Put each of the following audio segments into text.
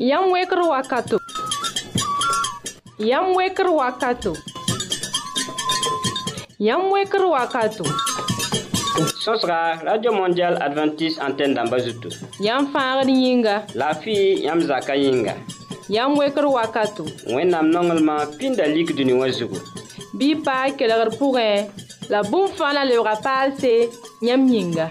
Yam weker wakato. Yam weker wakato. Yam weker wakato. Sosra, Radio Mondial Adventist Antenne d'Ambazoutou. Yam fangar yinga. La fille Yam zaka yinga. Yam weker wakato. Wenam nongelman pindalik duni wazugu. Bi pa kelar pourre. La boum fan la le rapal se Yam yinga.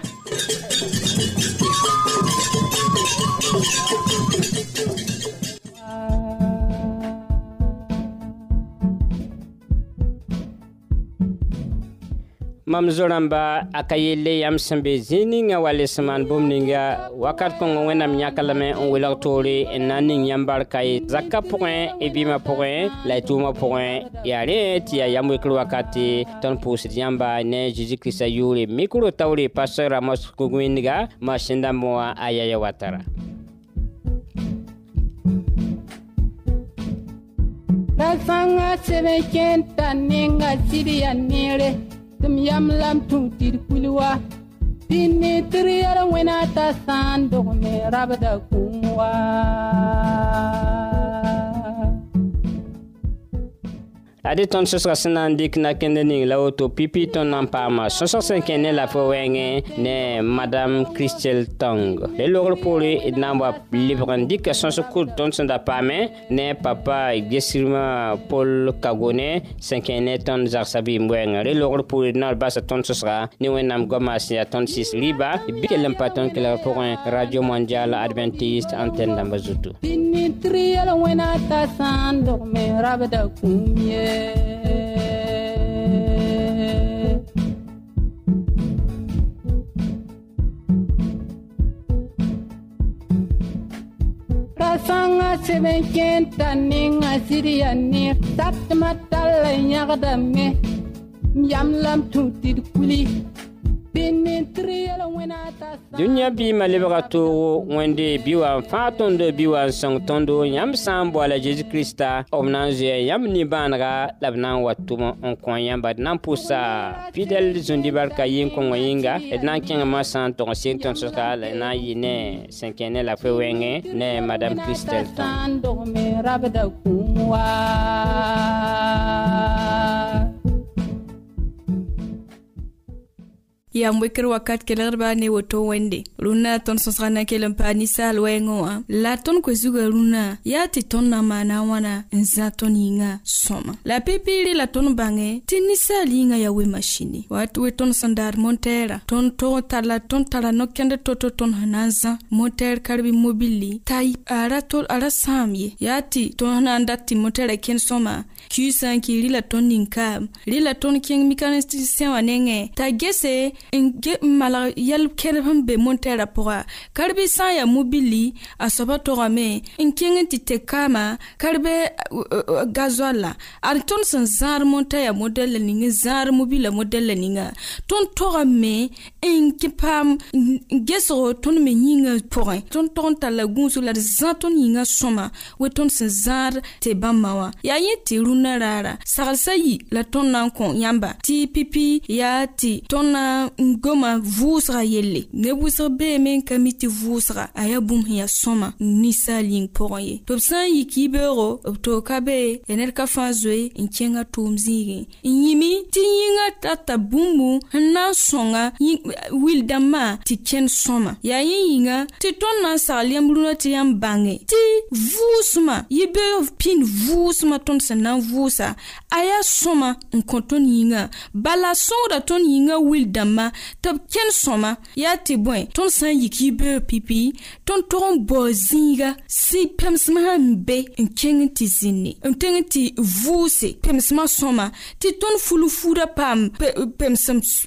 Mam zo-rãmba a ka yelle yãmb sẽn be zĩig ninga wa les maan bũmb ninga wakat kõngo wẽnnaam yãka lame n welg toore n na n ning yãmb barka ye zakã pʋgẽ y bɩɩmã pʋgẽ la y tʋʋmã pʋgẽ yaa rẽ tɩ yaa yam wekr wakate tõnd pʋʋsd yãmba ne zeezi kiristã yʋʋre mikro taoore pastor ramos kug-wẽndga masẽn-dãmbẽ wã a yaya watara. Rasãngã sebe kenta nenga sɩdya neere tɩm yam lam tũ tɩd kul wa. Tɩ ne tɩr wẽna t'a sã n rabda kũum ade tõnd sõsga sẽn na n dɩk la woto pipi tõnd na n paama sõsg sẽn la fo wɛɛngẽ ne madam christel tong. Le logr poore d na n wa lebg n dɩka tõnd sẽn da ne papa pol kagone sẽn kẽ ne tõnd zagsã bɩɩm wɛɛngã re logr poore d na d basa tõnd sõsga ne wẽnnaam sẽn yaa tõnd sɩs rɩba bɩ kell n radio mondial adventiste antenne dãmba zutu tɩ ne tɩr yɛl wẽna t'a sã n dogme rabda kũum Rasanga sebenken taning asiriani satmatala nyagadame yamlam tutir kuli. Dũniyã bɩɩmã lebga toogo wẽnde bɩ wa n fãag tõnd bɩ boala zeezi kiristã b na n zoya yãmb nimbãanega la b na n wa tʋm n kõ yãmba d na n pʋsa fidɛl la na n yɩ ne sẽn kẽ la sã yam wekr wakat kelgdbã ne woto wẽnde rũnnã tõnd sõsga na kell n paa ninsaal wɛɛngẽ wã la tõnd koe zugã rũnnã yaa tɩ tõnd na n maana wãna n zã tõnd yĩngã sõma la pipiire la tõnd bãngẽ tɩ ninsaal yĩngã yaa we masini wat we tõnd sẽn daar montɛɛrã tõnd tog talla tõnd tara no-kẽnd to-to tõnd sẽn na n zã montɛɛr karbi mobili t'a a ra sãam ye yaa tɩ tõnd sẽn na n dat tɩ montɛɛrã kẽnd sõma kiisã n kɩ rɩ la tõnd nin-kaam rɩ la tõnd kẽng mikanistisẽ wã nengẽ t'a gese n ge n malg yɛl kẽdb sẽn be montɛɛrã pʋga karbi sã n yaa mobili a soaba togame n kẽng tɩ tek kaama karbe gazoala ad tõnd sẽn zãad montã yaa modɛl la ning n zãad mobila modɛl la ninga tõnd togame n paam n gesgo tõnd me yĩngã pʋgẽ tõnd tog n tar la gũusu la d zã tõnd yĩngã sõma we tõnd sẽn zãad tɩ bãmbã wã yaa yẽ tɩ rũnã raara saglsã yi la tõnd na n kõ yãmba tɩ pipi yaa tɩ tõnd na n goma vʋʋsga yelle neb wʋsg beeme n ka mi tɩ vʋʋsga a yaa bũmb sẽn yaa sõma ninsaal yĩng pʋgẽ ye tɩ b sã n yik yibeoogo b toog ka be ya ned ka fãa zoe n kẽnga tʋʋm zĩigẽ n yĩmi tɩ yĩngã tata bũmbu n na n sõnga wil dãmbã tɩ kẽnd sõma yaa yẽ yĩnga tɩ tõnd na n sagl yãmb rũnã tɩ yãmb bãnge tɩ vʋʋsmã yibeoog pĩnd vʋʋsmã tõnd sẽn na n vʋʋsa a yaa sõma n kõ tõnd yĩngã bala sõngda tõnd yĩngã wil dãmbã tɩ b kẽnd sõma yaa tɩ bõe tõnd sã n yik yibeoog pipi. Tõnd tog n bao zĩiga sɩ pemsmã sãn n be n kẽng tɩ zĩnne n teng tɩ vʋʋse pemsmã sõma tɩ tõnd fulfuudã paam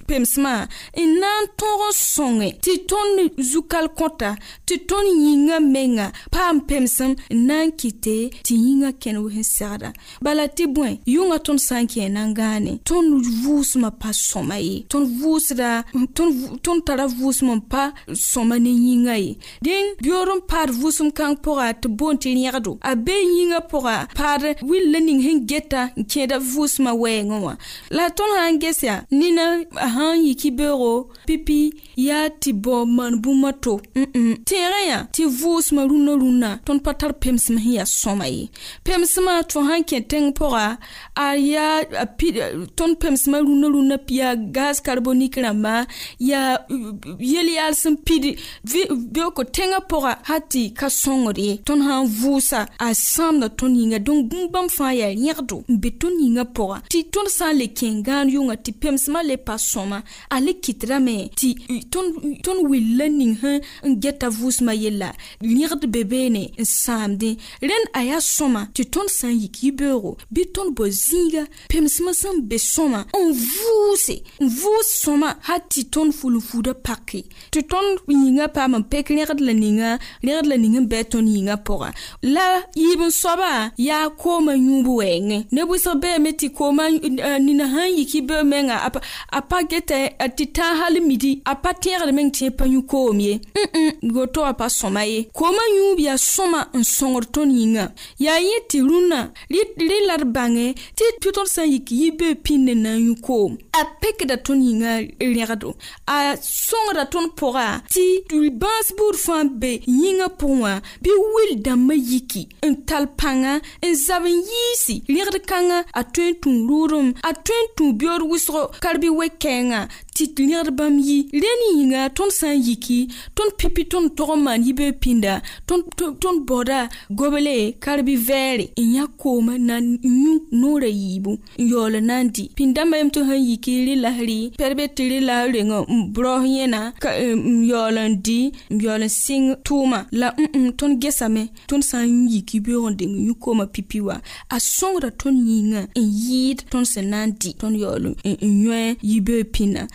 pemsmã n na n tõog n sõnge tɩ tõnd zukal kõta tɩ tõnd yĩngã menga paam pemsem n na n kɩte tɩ yĩngã kẽnd wẽn segda bala tɩ bõe yʋngã tõnd sã n kẽ na n gãane tõnd vʋʋsmã pa sõma ye. Tõnd vʋʋsda bada tõnd tara vʋʋsem pa sõma ne yĩngã ye. Dẽn beoor n paad vʋʋsem kãng pʋga tɩ boon tɩ a bee yĩngã pʋga paad will la ning sẽn geta n kẽeda vʋʋsmã wɛɛngẽ wã la tõnd sã n ges yaa nina sãn yiki beoogo pipi yaa tɩ bao maan bũmb a to tẽegã yã tɩ vʋʋsmã rũnã rũnã tõnd pa tar pemsem sẽn yaa sõma ye pemsmã tɩ sãn kẽ tẽng pʋga a yaa tõnd pemsmã rũnã rũnã yaa gaz carbonique rãmba yaa yel yaal sẽn pid beoko tẽngã pʋga ha tɩ ka sõngd ye tõnd sãn vʋʋsa a sãamda tõnd yĩnga donc bũmb bãmb fãa yaa rẽgdo n be tõnd yĩngã pʋga tɩ tõnd sã n le kẽ gãan yʋngã tɩ pemsmã le pa sõma a le kɩtdame tɩ tõnd will la ning sẽn n geta vʋʋsmã yella rẽgd be beene n sãamdẽ rẽnd a yaa sõma tɩ tõnd sã n yik yibeoogo bɩ tõnd bao zĩiga pemsmã sẽn be sõma n vʋʋse n vʋʋs sõma ha tɩ tõnd fulum-fuudã pake. Tɩ tõnd yĩngã paam n pek rẽgd la ninga rẽgd la ning n bɩ tõnd yĩngã pʋga la yiib n soaba yaa koomã yũub wɛɛngẽ ne wɩsg beeme tɩ koomã nina sãn yik yibeoog menga. A pa geta tɩ tãag hal midi a pa tẽegd meng tɩ pa yũ koom ye woto wã pa sõma ye koomã yũub yaa sõma n sõngd tõnd yĩngã yaa yẽ tɩ rũnã rɩ la d bãnge tɩ tɩ tõnd sã n yik yibeoog pĩnd n na n yũ koom a pekda tõnd yĩngã rẽgdo a sõngda tõnd pʋga tɩ bãas buud fãa be yĩngã pʋgẽ wã bɩ wil dãmbã yiki. N tall pãnga n zab n yiisi rẽgd kãngã a tõe n tũ rʋʋdem a tõe n tũ beood wʋsg karbɩ wɛ-kɛɛngã tɩ rẽgd bãmb yi. Rẽnd yĩnga tõnd sã n yiki tõnd pipi tõnd tog n maan yibeoog pĩnda tõnd baooda gobele karbɩ vɛɛre n yã koomã na yũ noorã yiibu n yaool na n di pĩn-dãmbã yem tɩ sãn yiki rɩ lasrɩ pɛd tɩ rɩ la reng n bros yẽna n yaool n di n yaool n sɩng tʋʋma la mm tõnd gesame tõnd sã n yik yibeoog n deng yũ koomã pipi wa. A sõngda tõnd yĩngã n yɩɩd tõnd sẽn na n di tõnd yaool n yõe yibeoog pĩnã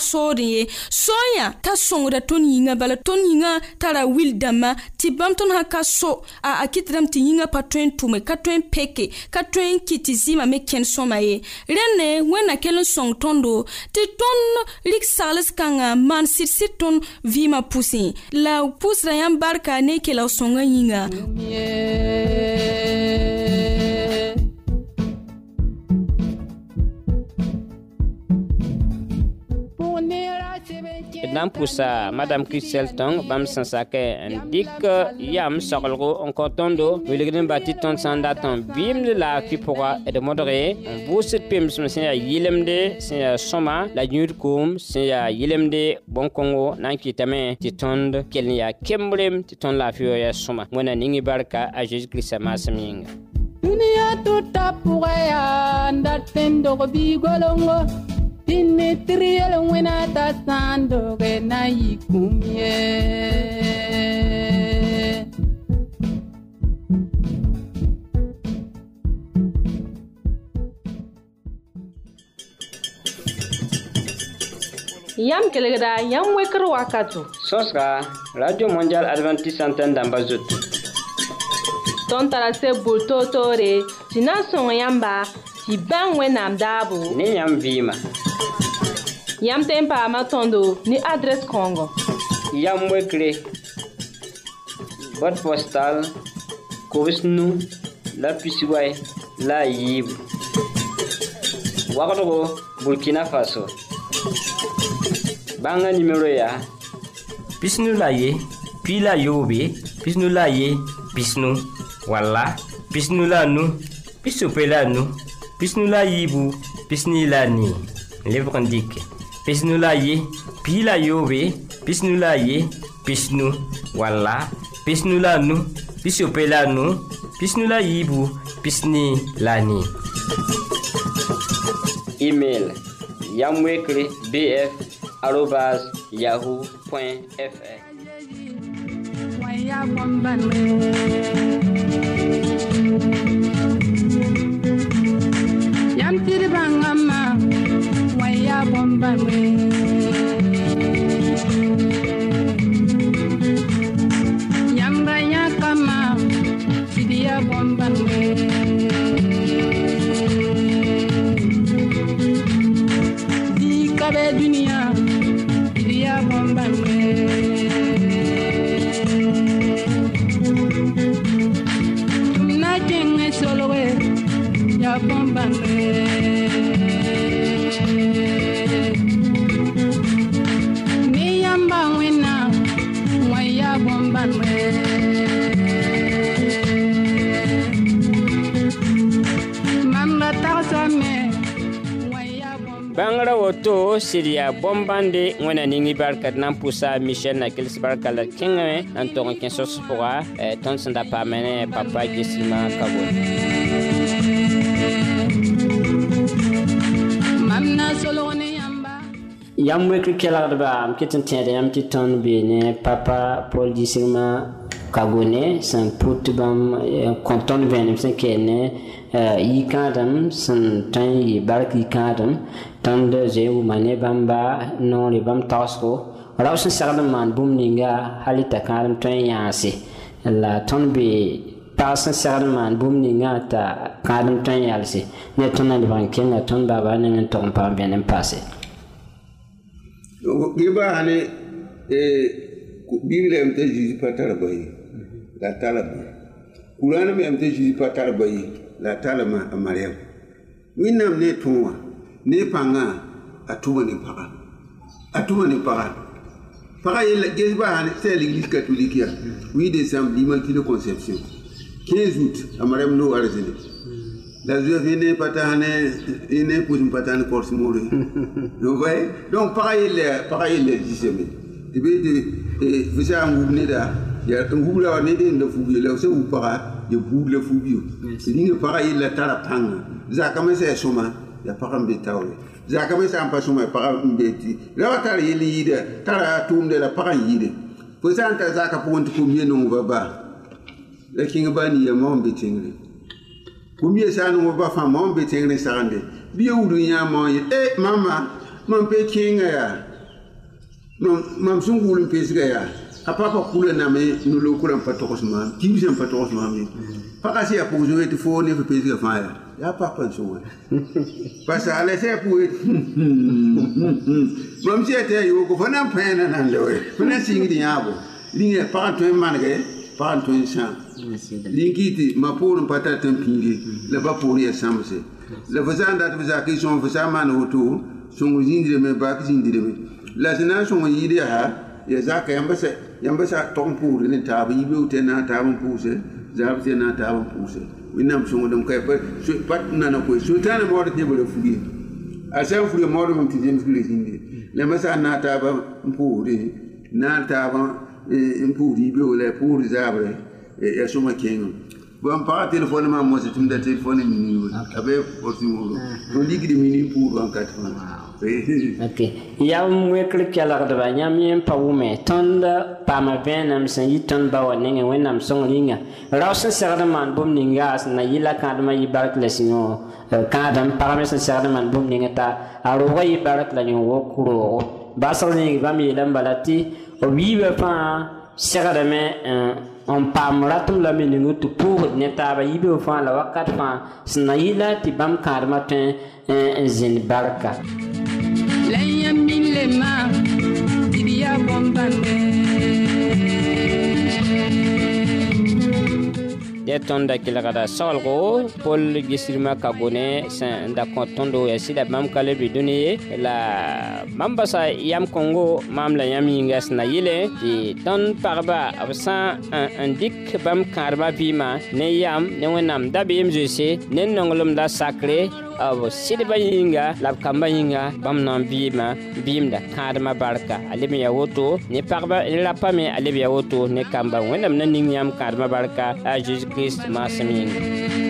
soodẽ ye. Soyã t'a sõngda tõnd yĩngã bala tõnd yĩngã tara wil dãmbã tɩ bãmb tõnd sã ka so a kɩtdame tɩ yĩngã pa tõe n tʋme ka tõe n peke ka tõe n kɩ tɩ zɩɩmã me kẽnd sõma ye rẽnne wẽnna kell n sõng tõndo tɩ tõnd rɩk sagls kãngã maan sɩd-sɩd tõnd vɩɩmã pʋsẽ la pʋsda yãmb barka ne kelg sõngã yĩnga d na n pʋsa madam kristel tõng bãmb sẽn yam soglgo n kõ tõndo wilgd n ba tõnd sã n dat n bɩɩmd laafɩ pʋga d modge n vʋʋsd pemsem sẽn yaa yɩlemde la yũud koom sẽn yaa yɩlemde bõn-kõngo na n kɩtame tɩ tõnd kell a zeezi kiristã maasem yĩnga tuta pʋgã yaa n dat Tini triyel wena ta sandoge na yikumye. Yam kelegra, yam wekro wakato. Sos ka, Radio Mondial Adventist Santen damba zotou. Ton tarase boul to tore, si nan son yamba, si ban we nam dabu. Ne yam vima. Yãmb tõe n paama tõndo ne adrɛs kãongo yam wekre bot postal kobs nu la pisiway la a yiibu wagdgo burkina faso. Bãngã nimero yaa pisnu la ye pi la yoobe pisnu la ye pisnu walla pisnu la nu pisope la nu pisnu la yiibu pisni la nii lebg n dɩke pisnu la ye pi la yoobe pisnu la ye pisnu walla pisnu la nu pisope la nu pisnu la yiibu pisni la nii email yamwekre bf arobas yahoo fr. Yam tiri bangama ya bomba mwe yaa bõn-bãnde wẽna ning barka d na n pʋsa michɛl nakels barka la kẽngame n tog n kẽ sos pʋga tõnd sẽn da paame ne papa gesima ka bone yam wekr kelgdba m ket n tẽed yãmb tɩ tõnd be ne papa paul disgmã kagone sẽn pʋt bãmb kõ tõnd vẽenem sẽn keel ne yikãadem sẽn tõe n yɩ bark yikãadem tõnd zoe n wʋma ne bãmba noore bãmb tagsgo rao sẽn segd n maan bũmb ninga hal t'a kãadem tõe n la tõnd be pag sẽn segd n maan bũmb ninga t'a kãadem tõe n ne tõnd na lebg n kenga tõnd baaba ning n tog n pag n bẽnd n paase Giba hani Biblia m t'a Jésus pa tara la ba Kurana me m t'a Jésus pa tara bayi la a Mariam. Wẽnnaam ne wã ne pãngã a tʋma ne paga. A tʋma ne paga. Paga yella gesba hani c'est l'église catholique ya. 8 décembre l'immaculée conception. 15 août a Mariam no arzini la juif ne pata ne yi ne pus pata ne kors mori vous voyez? Donc pareil le pareil le diseme de be de visa ngub ne da ya ngub la ne de le fubi le se u para ya bu le fubi c'est dingue pareil la tara panga. Za kama se soma ya pagam be tawle zaka be san pasuma pagam be ti. La tar yeli yide tara tum de la pagam yide. Fo san ta zaka pon tu kumye no baba la king ba ni ya mom be tingre kumye san no baba fa mom be tingre sarande bi wudu nya mo ye eh mama mam pe kinga ya. Mam mam sungulum pesga ya. A papa kula na me nulo kula patokosma kimse patokosma me pakasi ya pozo et fo ne pe pesga fa ya. Ya pa konsowe. Pasa alese pou et. Blom se te yo ko fana pen nan nan lewe. Fana sing di yabo. Linge pa to en manage, pa to en san. Lingi ti ma pour pata tan pingi. Le ba pour ye samse. Le fasan dat fasan ki son fasan man hoto. Son zindire me ba ki zindire me. La sina son yide ha. Ya zaka yambasa yambasa ton pour ni tabu yibe utena tabu puse. Zabu tena tabu puse. winam sungu dum kay pa pat nana ko sultana mo wada jebele fugi a sen fugi mo wada mum ti jem fugi sindi le masa na ta ba mpuri na ta ba eh, mpuri be wala puri zabre eh, ya suma kenga. Bon pa telefone ma mo se tumda telefone mini wo abe porti mo mini pour en quatre ok. Kelgdba yãmb yẽ pa vẽenem sẽn yɩ tõnd ba wa nengẽ wẽnnaam sõng rĩnga rao sẽn segd n maan bũmb ninga sẽn na yɩla kãadmã yɩ bark la sẽn kãadem pagme sẽn segd n maan bũmb ninga t'a a roogã yɩ bark la yõ wok roogo basg ning bãmb yeela n bala tɩ b yiibã fãa segdame n paam ratɩm la me ning tɩ pʋʋsd ne taaba yibe fãa la wakat fãa sẽn na yɩla tɩ bãmb kãadmã tõe n zĩnd barka la yãmb min le ma tɩ d yaa bõn-bãnge ya tõnd da kelgda saglgo pol gisrmã ka gone sẽn da kõ tõndo ya sɩda bãmb ka le bɩ dũni la bãmb basa yam kõngo maam la yãmb yĩnga sẽn na yɩle tɩ tõnd pagba b sã n dɩk bãmb kãadmã vɩɩmã ne yam ne wẽnnaam dabeem zoese ne nonglem la sakre b sɩdbã yĩnga la b kambã yĩnga bãmb na n vɩɩmã vɩɩmda kãadmã barka. A leb n ya woto ne pagba ne rapame a leb ya woto ne kamba. Wẽnnaam na ning yãmb kãadmã barka. A zeezi kirist maasem yĩnga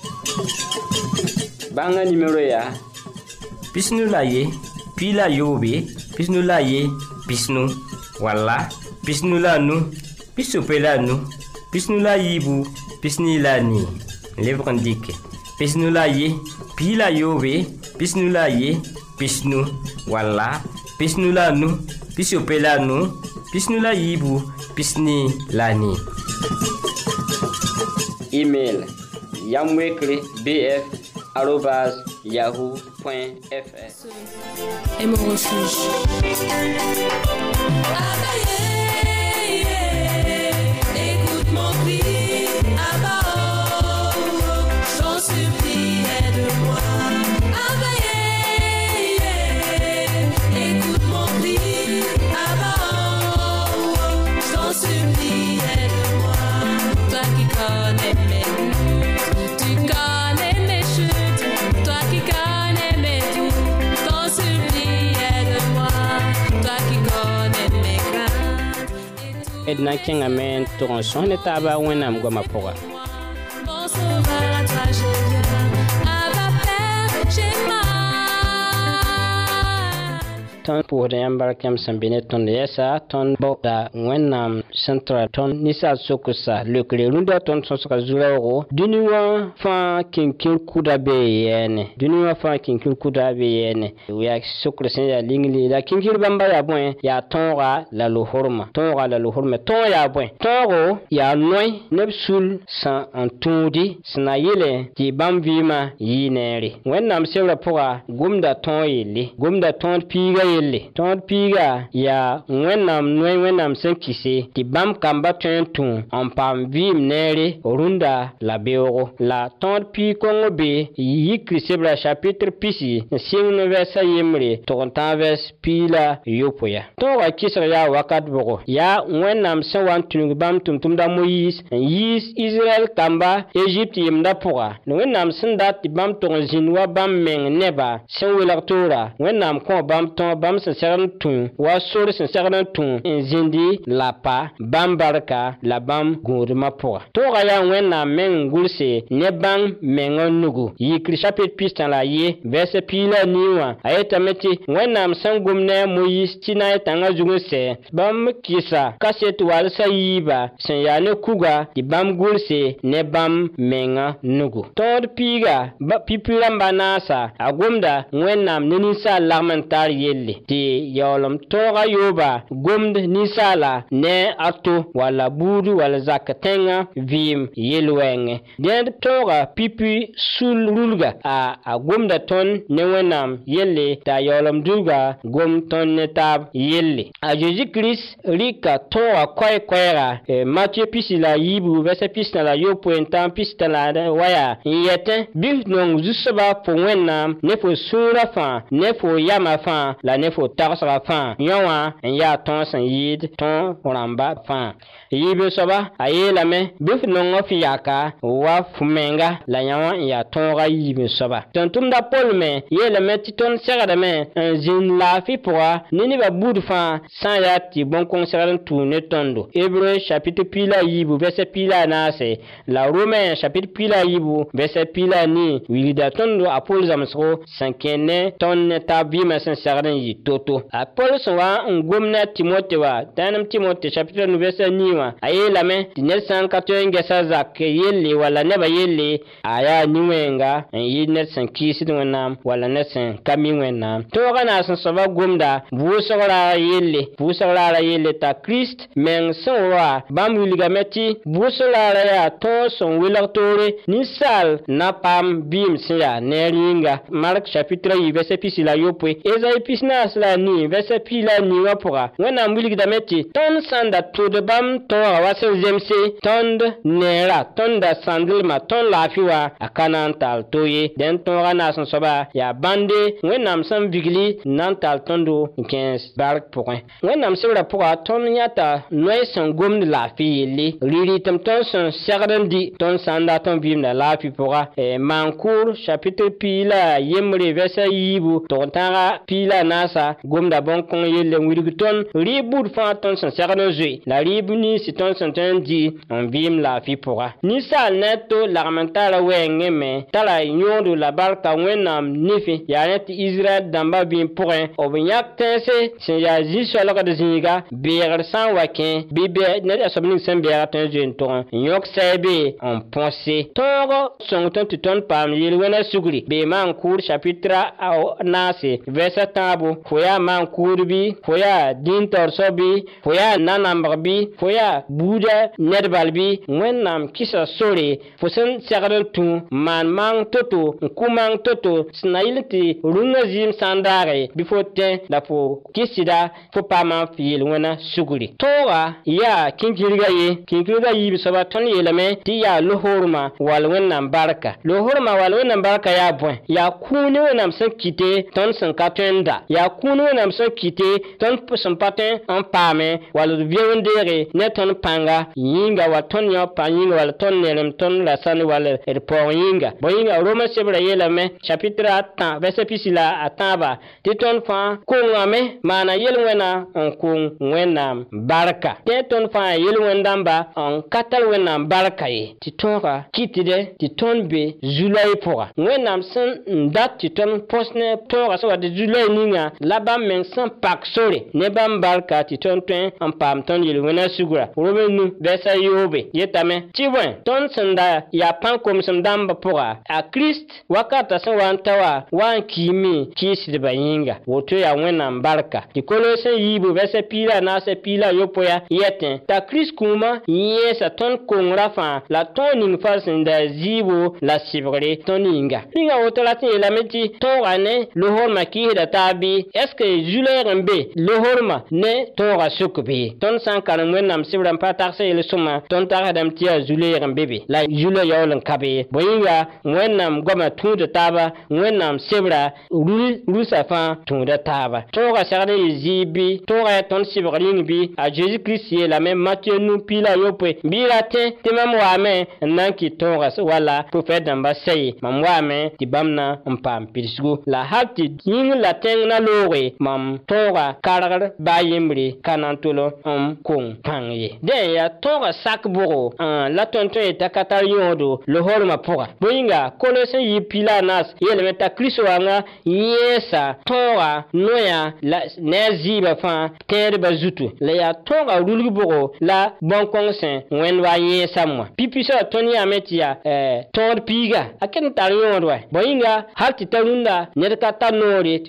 bãnga nimero yaa pisnu la ye pi la yoobe pisnu la ye pisnu walla pisnu la nu pisope la nu pisnu la yiibu pisni la nii lebg n dɩke pisnu la ye pi la yoobe pisnu la ye pisnu walla pisnu la nu pisope la nu pisnu la yiibu pisni la nii email yamwekre bf arobas yahoo fr et mon. D na n kẽngame n tʋg n sõs ne taaba wẽnnaam goamã pʋga tõnd pʋʋsd yãmb barkẽm sẽn be ne tõnd yɛsa tõnd bada wẽnnaam sẽn tara tõnd ninsaal soksa lekre rũndã tõnd sõsga zu-raoogo dũni wã fãa kẽn-kẽn kuda bee yɛɛne dũni wã fãa kẽn-kẽn kuda bee yɛɛne yaa sokr sẽn lingli la kẽn-kẽr bãmba yaa bõe la lohormã tõoga la lohormã tõog yaa bõe tõogo yaa noy neb sul sẽn n tũudi sẽn na yɩle tɩ bãmb vɩɩmã yɩɩ neere wẽnnaam gomda tõog yelle gomda tõod tõod piiga yaa wẽnnaam noy wẽnnaam sẽn kɩse tɩ bãmb kamba tõe n tũ n paam vɩɩm neere rũndã la beoogo la tõod pii kõngo be yikri sebra chapitr pisi n sɩng ne vɛsa yembre tʋg n tãag vɛs pii la yopo ya tõoga kɩsg yaa wakat bʋgo yaa wẽnnaam sẽn wa n tũnug bãmb n yiis israɛl kamba ezipt yemdã pʋga ne wẽnnaam sẽn dat tɩ bãmb tʋg n zĩnd wa bãmb meng neba sẽn welg toora wẽnnaam kõ bãmb tõog bãmb sẽn segd n tũ wa sor sẽn segd n tũ n zĩndi la pa bãmb barka la bãmb gũudmã pʋga tʋʋga yaa wẽnnaam meng n gʋlse ne bãmb meng n nugu. Yikri chapit pistã la ye vɛsɛ pii la nii wã a yetame tɩ wẽnnaam sẽn gom ne a moyiis tɩ na n tãngã zug n sɛ bãmb kɩsa kaset walsa yiiba sẽn yaa ne kuga tɩ bãmb gʋlse ne bãmb mengã nugu. Tõod piiga ba- pipi rãmba naasa a gomda wẽnnaam ne ninsaal lagm n tar yelle tɩ yaoolem tõoga yooba gomd ne a to walla buud walla zak tẽngã vɩɩm tõoga pipi sul a a gomda tõnd ne wẽnnaam yelle t'a yaoolem yelle. A zeezi kirist rɩka tõoga koɛɛ-koɛɛga eh, mathieu pisi la yiibu vɛsɛ la waya. N yɛtẽ bɩ nong zu-soaba fo wẽnnaam ne fo la ne fo tagsga fãa. Yõ wã n yaa tõog sẽn yɩɩd tõog rãmba fãa. Yiibe soaba a yeelame bɩ f f yaka wa f menga la yã n yaa tõoga yiibe soaba. Tʋm-tʋmda pol me yeelame tɩ tõnd segdame n zĩnd laafɩ pʋga ne nebã buud fãa sã n yaa tɩ bõn-kõng segd n tũud ne tõndo. Chapitre pii la a yiibu vɛsɛ pii la a naase la romain chapitre pii la a yiibu vɛsɛ pii la a nii. Wilgda tõndo a pol zãmsgo sẽn kẽ ne tõnd ne taab vɩɩmã sẽn segd to-to a pol sẽn wa n gom ne a timote wa tãnem timote chapitre nu vɛsã nii wã a yeelame tɩ ned sã n ka tõe n gɛsa zak yelle walla nebã yelle a yaa nin-wẽnga n yɩ ned sẽn kɩɩsd wẽnnaam walla ned sẽn ka mi wẽnnaam tõogã na sẽn soaba gomda vʋʋsg raara yelle vʋʋsg raara yelle t'a kirist meng sẽn wa bãmb wilgame tɩ vʋʋsg raara yaa tõog sẽn welg toore ninsaal na paam bɩɩm sẽn yaa neer yĩnga mark chapitre yi vɛsɛ pisi la yopoe ezayi pis na naas la a nii vɛsɛ pii la a nii wã pʋga wẽnnaam wilgdame tɩ tõnd sãn da tʋʋd bãmb tõoga wa sẽn zemse tõnd neera tõnd da sãndelmã tõnd laafɩ wa a ka na n tall to ye dẽn tõoga naas n soaba yaa bãnde wẽnnaam sẽn vigli n na n tall tõndo n kẽes bark pʋgẽ wẽnnaam sebrã pʋga tõnd yãta noɛ sẽn gomd laafɩ yelle rɩ-rɩtm tõnd sẽn segd n dɩ tõnd sãn dat n vɩɩmda laafɩ pʋga chapitre pii la yembre vɛsa yiibu tʋg tãaga pii la naasa gomda bõn-kõng yelle n wilg tõnd rɩɩb bud fãa tõnd sẽn segd n la rɩɩb ninsɩ tõnd sẽn tõe n dɩ n vɩɩm laafɩ pʋga ninsaal ne to lagm n tara wɛɛngẽ me tara yõodo la barka wẽnnaam nifẽ yaa ne tɩ israɛl dãmbã bɩ pʋgẽ b yãk tẽese sẽn yaa zĩ-soalgd zĩiga beegr sã n wa kẽ bɩ ned a soab ning sẽn beega tõe n zoe n tʋgẽ n yõk sɛɛbe n põse paam yel-wẽna sugri. Bee maan kʋʋr chapitra naase vɛsa tãabo fo yaa maan kuudbi fo yaa dĩin taorsb-bɩ fo yaa nanãmbg-bɩ fo yaa buuda ned bal-bɩ wẽnnaam kɩsa sore fo sẽn segd d tũ n maan maang to-to n kũ maang to-to sẽn na yɩl tɩ rũngã zɩɩm sã n daage bɩ fo tẽ la fo kɩsda fo pa maan f yeel wẽna sugri tõoga yaa kĩn-kĩrgã ye kĩn-kĩrgã yiib-soaba tõnd yeelame tɩ yaa lohoormã wall wẽnnaam barka lohoormã wall wẽnnaam barka yaa bõe yaa kũune wẽnnaam sẽn kɩte tõnd sẽn ka tõe n da yaa kũune wẽnnaam sẽn kɩte tõnd sẽn pa tõe n paame wall d vɩ n deege ne tõnd pãnga yĩnga wa tõnd yõ pa yĩnga wall tõnd nerem tõnd la sãn wall d paoog yĩnga bõ yĩnga roma sebrã yeelame chapitra a tã vɛsa pisi la a tãaba tɩ tõnd fãa kongame maana yel-wẽna n kong wẽnnaam barka. Tẽ tõnd fãa yel wẽn-dãmba n ka tar wẽnnaam barka ye tɩ tõoga kɩtdɛ tɩ tõnd be zulai pʋga wẽnnaam sẽn n dat tɩ tõnd põs ne tõoga sẽn wa tɩ zulai ninga la bãmb meng sẽn pak sore. Ne bãmb barka tɩ tõnd-tõe n paam tõnd yel wẽna sugra. Rob nu vɛsa yoobe yetame tɩ bõe tõnd sẽn da yaa pãn komsem dãmbã pʋga a kirist wakata sẽn wa n ta wa wa n kiime kiisdbã yĩnga woto yaa wẽnnaam barka tɩ kolo sẽn yiibu vɛsa piila naasã piila yopo ya yɛtẽ t'a kirist kũumã yẽesa tõnd kongrã fãa la tõog ning fãa sẽn da ziibo la sɩbgre tõnd yĩnga rĩnga woto ra sẽn yeelame tɩ tõoga ne lohormã kiisda taa bɩ ɛsk zu-lɛɛg n be ne tõoga sʋk be tõnd sã n karem wẽnnaam sɩbrã pa tagsã yel-sõma tõnd tagsdame yaa n be la zu-la yaool n ka be bõe yĩnga wẽnnaam goamã tũuda taaba wẽnnaam sebra rusa fãa taaba segd n yɩ bɩ yaa a zeezi kirist yeelame matɩyo nu piila yopoe bɩ ra tɩ mam waame n na n wala profɛt dãmbã sɛ ye mam waame na n la hal tɩ yĩng la looge mam tõoga kargr baa yembre ka na n tol n kong pãng ye yaa sak bʋgo la tõnd tõe t'a ka tar yõodo lohormã pʋga bõe yĩnga kolos n yɩ piila nas yeelame t'a kirist noyã ne a zɩɩbã fãa tẽedbã zutu la yaa tõoga rulg bʋgo la bõn-kõng sẽn wẽnd wa wã a ket n tar yõod wa yĩnga hal tɩ ta rũndã ned ka tar noore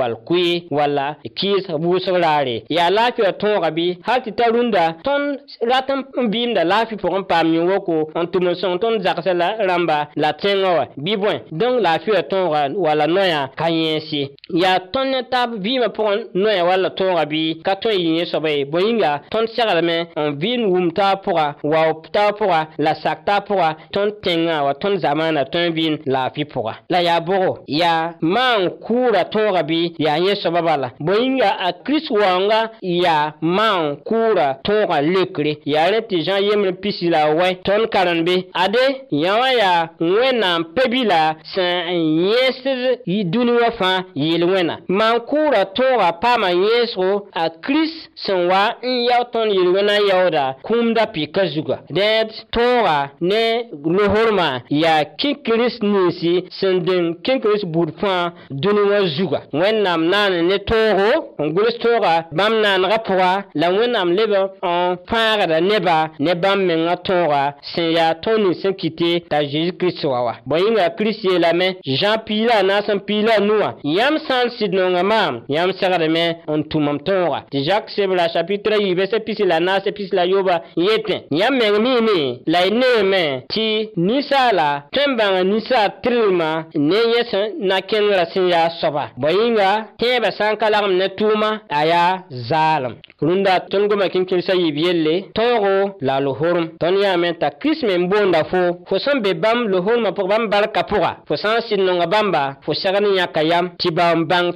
wall koe walla kɩɩs wʋsg raare yaa laafɩ wã tõoga bɩ hal tɩ ta rũndã tõnd rat n bɩɩmda laafɩ pʋgẽ n paam yẽ woko n tʋm n sõng tõnd zagsã rãmba la tẽngã wa. Bɩ bõe dõnc laafɩ wã tõoga walla noyã ka yẽes ye yaa tõnd ne taab vɩɩmã pʋgẽ noyã walla tõoga bɩ ka tõe yɩ yẽ soaba ye bõe yĩnga tõnd segdame n vɩɩm wʋm taa pʋga wa taa pʋga la sak pʋga tõnd tẽngã wa tõnd zamaana tõe n vɩɩm laafɩ pʋga la yaa bʋgo yaa maan kʋʋra tõoga bɩ yaa yẽ soaba bala bõe yĩnga a kirist waoongã yaa maan kʋʋra tõoga lekre. Yaa rẽ tɩ zã yembr pisi la wɛ tõnd karenbe ade yã wã yaa wẽnnaam pe-bila sẽn yẽesd dũni wã fãa yel-wẽna maan kʋʋra tõoga paama yẽesgo a kirist sẽn wa n yao tõnd yel-wẽna yaooda kũumda pɩka zuga dẽed tõoga ne lohormã yaa kẽ-kirist ninsi sẽn deng kẽ-kirist bud fãa dũni wã zuga wẽnnaam naan ne tõogo n gʋls tõoga bãmb naanegã pʋga la wẽnnaam leb n fãagda neba ne bãmb mengã tõoga sẽn yaa tõnd ning sẽn kɩte t'a zeezi kirist wa wa bõe yĩnga kirist yeelame zã piila a naas n piila nuwã yãmb sã n sɩd nonga maam yãmb segdme n tʋm m tõoga tɩ sebra chapitre a yiibɛsã pisi la naasã pisi la yoba yetẽ yãmb meng miime la y neeme tɩ ninsaala tõe n bãnga ninsaal ne yẽ na kẽngrã sẽn yaa soaba bõe yĩnga tẽebã sã n a goma tõogo la lohorem tõnd yãame t'a kirist me fo. Fo sẽn be bãmb lohormã pʋg bãmb barka pʋga fo sã n fo segd n bãng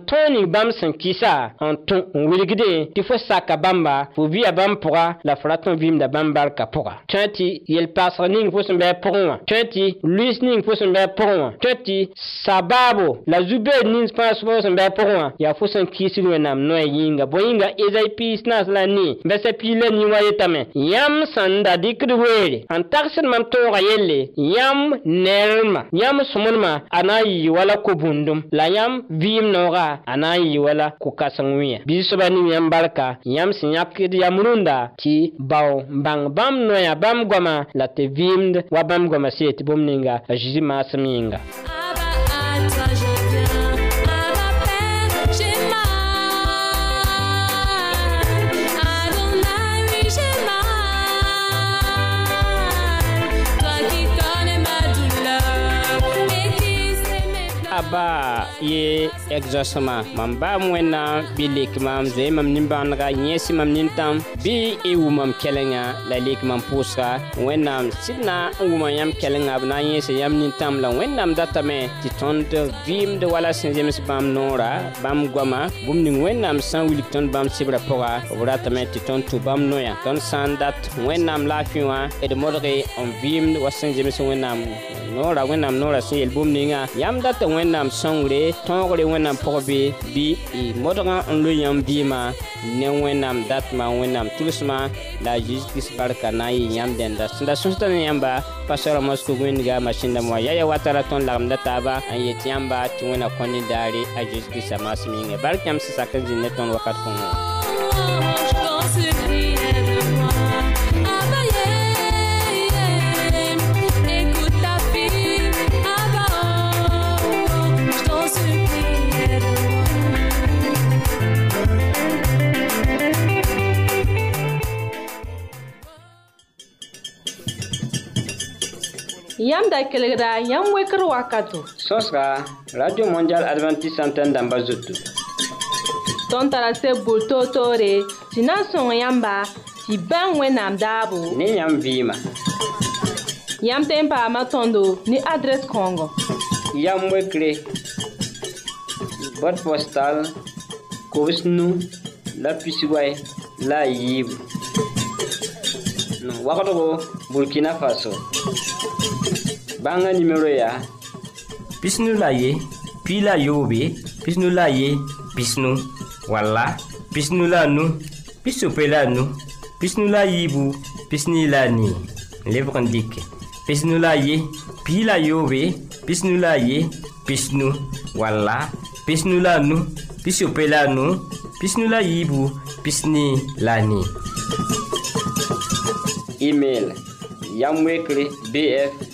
saka bãmba fo vɩa bãmb pʋga la fo rat n vɩɩmda bãmb barka pʋga tõe tɩ yel-paasg ning fo sẽn bɩ a pʋgẽ wã tõe tɩ luis ning fo sẽn bɩ a pʋgẽ wã tõe tɩ sabaabo la zu-beed ning fãa fo sẽn bɩ a pʋgẽ wã yaa fo sẽn kɩɩsd wẽnnaam noɛ yĩnga bõe yĩnga ezai piis naas la ne bɛsɛ pii la nin wa yetame yãmb sẽn da dɩkd weere n tagsd mam toogã yelle yãmb nɛrmã yãmb sõmdmã a na n yɩ wala ko-bũndum la yãmb vɩɩm noogã a na n yɩ wala ko-kãseng wẽ bi-soabã ning yãmb barka yãmb sẽn yãkd yam rũndã tɩ bao bãng bãmb noyã bãmb goamã la tɩ vɩɩmd wa bãmb goamã see tɩ bũmb ninga a zeezi maasem yĩnga aba ye exaucement mam ba mwen na bilik mam ze mam nimban ra nyesi mam nintam bi e wu mam kelenga la lik mam pusa wenam sidna wu yam kelenga na nyesi yam nintam la. Wenam data me ti ton de vim de wala sin jemes bam nora bam gwama bum ni wenam san wilik ton bam sibra pora. Vrata me ti ton tu bam noya ton san dat wenam la fiwa e de modre on vim de wasin jemes wenam noora wẽnnaam noora sẽn yel bũmb ningã yãmb datɩ wẽnnaam sõngre tõogre wẽnnaam pʋg be bɩ y modgã n loe yãmb bɩɩmã ne wẽnnaam datmã wẽnnaam tʋlsmã la a zeezi kirist barka na n yɩ yãmb dẽnda sẽn da sõsda ne yãmba pasora mosco wẽndga masĩnda wã yaya watara tõnd lagemda taaba n yet yãmba tɩ wẽna kõ nindaare a zeezi kiristã maasem yĩnga bark yãmb sẽn sak n zĩnd ne tõnd wakat kõngẽ wã Yam da kelegra, yam weker wakato. Sos ka, Radio Mondial Adventist Santen damba zotou. Ton tarase boul to to re, si nan son yamba, si ben we nam dabou. Ne yam vima. Yam tempa matondo, ni adres kongo. Yam wekre, bot postal, kowes nou, la pisiway, la yib. Wakato go, Burkina Faso. bãngã nimero yaa pisnu la ye pi la yoobe pisnu la ye pisnu walla pisnu la nu pisope la nu pisnu la yiibu pisni la nii lebg n dɩke pisnu la ye pi la yoobe pisnu la ye pisnu walla pisnu la nu pisope la nu pisnu la yiibu pisni la nii email yamwekre bf